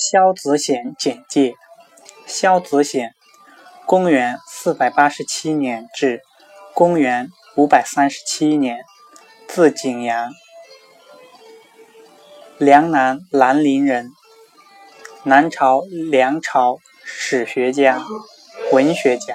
萧子显简介萧子显公元四百八十七年至公元五百三十七年字景阳梁南兰陵人南朝梁朝史学家文学家。